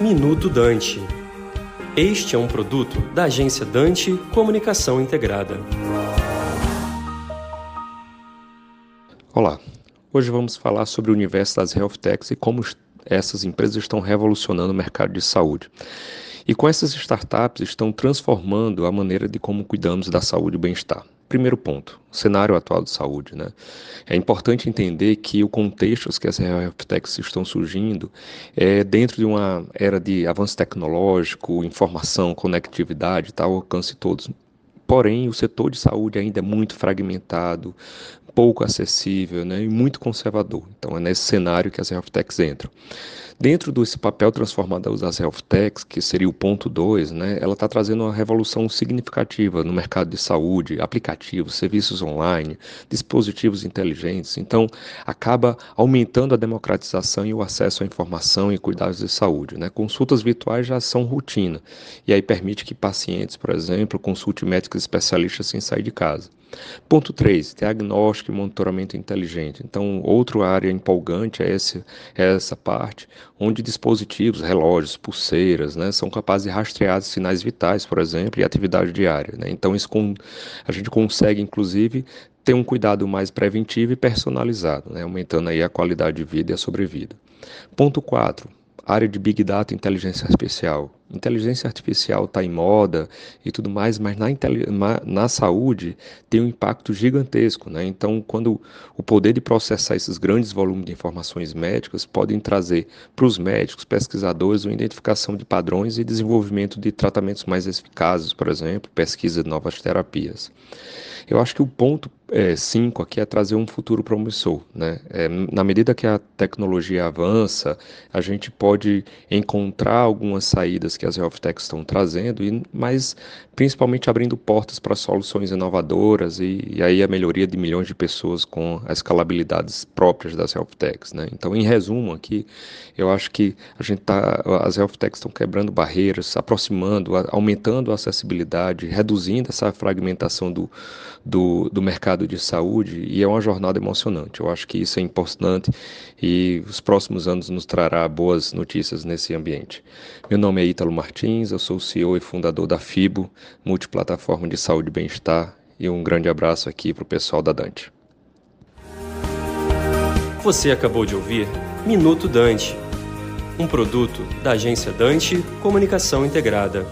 Minuto Dante. Este é um produto da agência Dante Comunicação Integrada. Olá, hoje vamos falar sobre o universo das health techs e como essas empresas estão revolucionando o mercado de saúde. E com essas startups estão transformando a maneira de como cuidamos da saúde e bem-estar. Primeiro ponto, o cenário atual de saúde. Né? É importante entender que o contexto que as health techs estão surgindo é dentro de uma era de avanço tecnológico, informação, conectividade, tal, alcance todos. Porém, o setor de saúde ainda é muito fragmentado, pouco acessível né, e muito conservador. Então, é nesse cenário que as health techs entram. Dentro desse papel transformador das health techs, que seria o ponto 2, né, ela está trazendo uma revolução significativa no mercado de saúde, aplicativos, serviços online, dispositivos inteligentes. Então, acaba aumentando a democratização e o acesso à informação e cuidados de saúde. Né? Consultas virtuais já são rotina, e aí permite que pacientes, por exemplo, consulte médicos especialistas sem sair de casa. Ponto 3, diagnóstico e monitoramento inteligente. Então, outra área empolgante é, esse, é essa parte, onde dispositivos, relógios, pulseiras, né, são capazes de rastrear sinais vitais, por exemplo, e atividade diária. Né? Então, isso com, a gente consegue, inclusive, ter um cuidado mais preventivo e personalizado, né, aumentando aí a qualidade de vida e a sobrevida. Ponto 4, área de Big Data e inteligência artificial. Inteligência artificial está em moda e tudo mais, mas na, na, saúde tem um impacto gigantesco. Né? Então, quando o poder de processar esses grandes volumes de informações médicas podem trazer para os médicos, pesquisadores, uma identificação de padrões e desenvolvimento de tratamentos mais eficazes, por exemplo, pesquisa de novas terapias. Eu acho que o ponto 5 é, aqui é trazer um futuro promissor. Né? É, na medida que a tecnologia avança, a gente pode encontrar algumas saídas que as health techs estão trazendo, e, mas principalmente abrindo portas para soluções inovadoras e, e, aí a melhoria de milhões de pessoas com as escalabilidades próprias das health techs. Né? Então, em resumo aqui, eu acho que a gente tá, as health techs estão quebrando barreiras, aproximando, aumentando a acessibilidade, reduzindo essa fragmentação do do, do mercado de saúde e é uma jornada emocionante. Eu acho que isso é importante e os próximos anos nos trará boas notícias nesse ambiente. Meu nome é Ítalo Martins, eu sou o CEO e fundador da FIBO, multiplataforma de saúde e bem-estar, e um grande abraço aqui para o pessoal da Dante. Você acabou de ouvir Minuto Dante, um produto da agência Dante Comunicação Integrada.